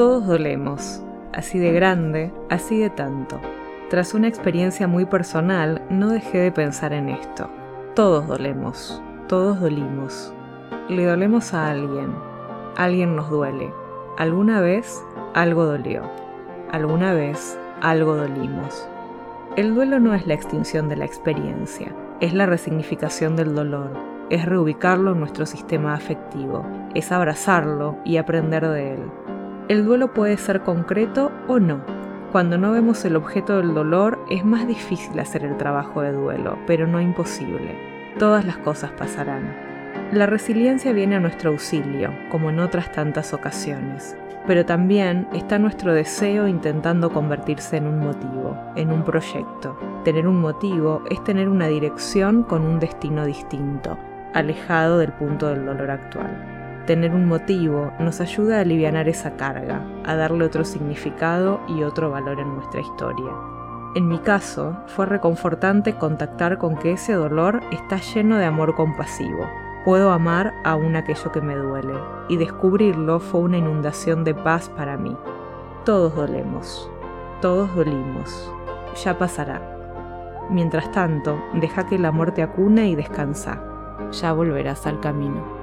Todos dolemos, así de grande, así de tanto. Tras una experiencia muy personal, no dejé de pensar en esto. Todos dolemos, todos dolimos. Le dolemos a alguien, alguien nos duele. Alguna vez algo dolió, alguna vez algo dolimos. El duelo no es la extinción de la experiencia, es la resignificación del dolor, es reubicarlo en nuestro sistema afectivo, es abrazarlo y aprender de él. El duelo puede ser concreto o no, cuando no vemos el objeto del dolor es más difícil hacer el trabajo de duelo, pero no imposible. Todas las cosas pasarán. La resiliencia viene a nuestro auxilio, como en otras tantas ocasiones, pero también está nuestro deseo intentando convertirse en un motivo, en un proyecto. Tener un motivo es tener una dirección con un destino distinto, alejado del punto del dolor actual. Tener un motivo nos ayuda a aliviar esa carga, a darle otro significado y otro valor en nuestra historia. En mi caso, fue reconfortante contactar con que ese dolor está lleno de amor compasivo. Puedo amar aún aquello que me duele, y descubrirlo fue una inundación de paz para mí. Todos dolemos, todos dolimos, ya pasará. Mientras tanto, deja que el amor te acune y descansa, ya volverás al camino.